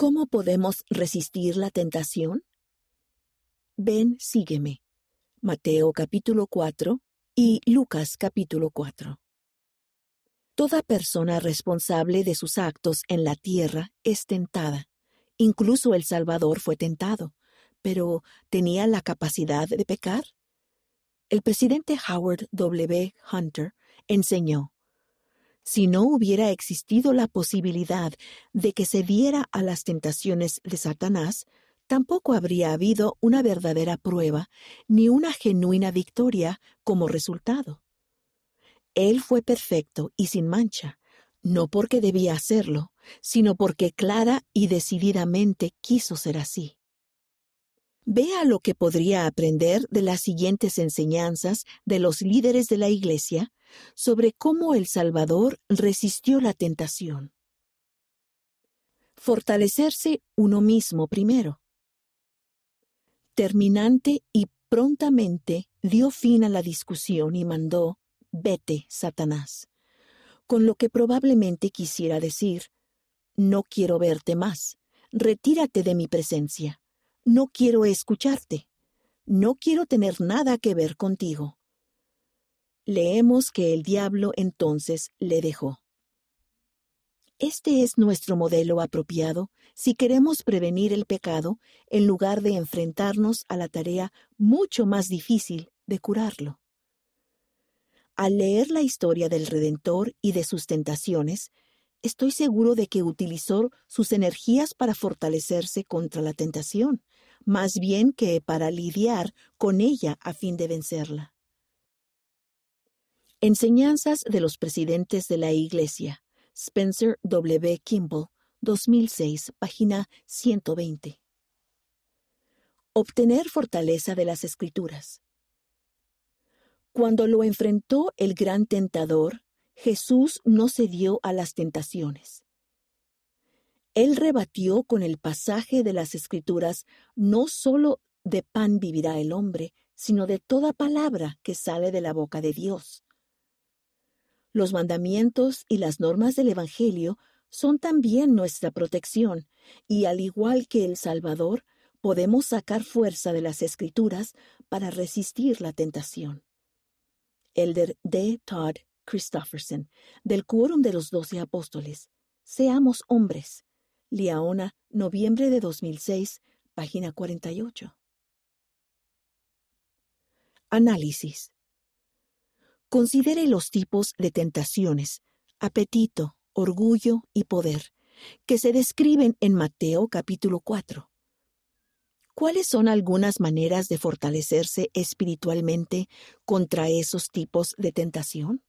¿Cómo podemos resistir la tentación? Ven, sígueme. Mateo capítulo 4 y Lucas capítulo 4. Toda persona responsable de sus actos en la tierra es tentada. Incluso el Salvador fue tentado, pero ¿tenía la capacidad de pecar? El presidente Howard W. Hunter enseñó, si no hubiera existido la posibilidad de que se diera a las tentaciones de Satanás, tampoco habría habido una verdadera prueba ni una genuina victoria como resultado. Él fue perfecto y sin mancha, no porque debía hacerlo, sino porque clara y decididamente quiso ser así. Vea lo que podría aprender de las siguientes enseñanzas de los líderes de la Iglesia sobre cómo el Salvador resistió la tentación. Fortalecerse uno mismo primero. Terminante y prontamente dio fin a la discusión y mandó, vete, Satanás, con lo que probablemente quisiera decir, no quiero verte más, retírate de mi presencia, no quiero escucharte, no quiero tener nada que ver contigo leemos que el diablo entonces le dejó. Este es nuestro modelo apropiado si queremos prevenir el pecado en lugar de enfrentarnos a la tarea mucho más difícil de curarlo. Al leer la historia del Redentor y de sus tentaciones, estoy seguro de que utilizó sus energías para fortalecerse contra la tentación, más bien que para lidiar con ella a fin de vencerla. Enseñanzas de los presidentes de la Iglesia. Spencer W. Kimball, 2006, página 120. Obtener fortaleza de las Escrituras. Cuando lo enfrentó el gran tentador, Jesús no cedió a las tentaciones. Él rebatió con el pasaje de las Escrituras no sólo de pan vivirá el hombre, sino de toda palabra que sale de la boca de Dios. Los mandamientos y las normas del Evangelio son también nuestra protección, y al igual que el Salvador, podemos sacar fuerza de las Escrituras para resistir la tentación. Elder D. Todd Christofferson, del Quórum de los Doce Apóstoles. Seamos hombres. Liaona, noviembre de 2006, página 48. Análisis. Considere los tipos de tentaciones, apetito, orgullo y poder, que se describen en Mateo capítulo 4. ¿Cuáles son algunas maneras de fortalecerse espiritualmente contra esos tipos de tentación?